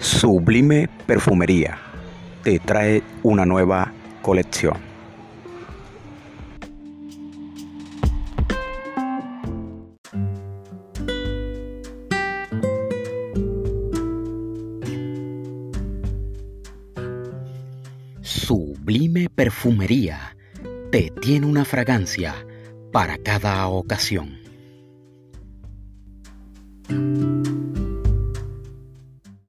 Sublime Perfumería te trae una nueva colección. Sublime Perfumería te tiene una fragancia para cada ocasión.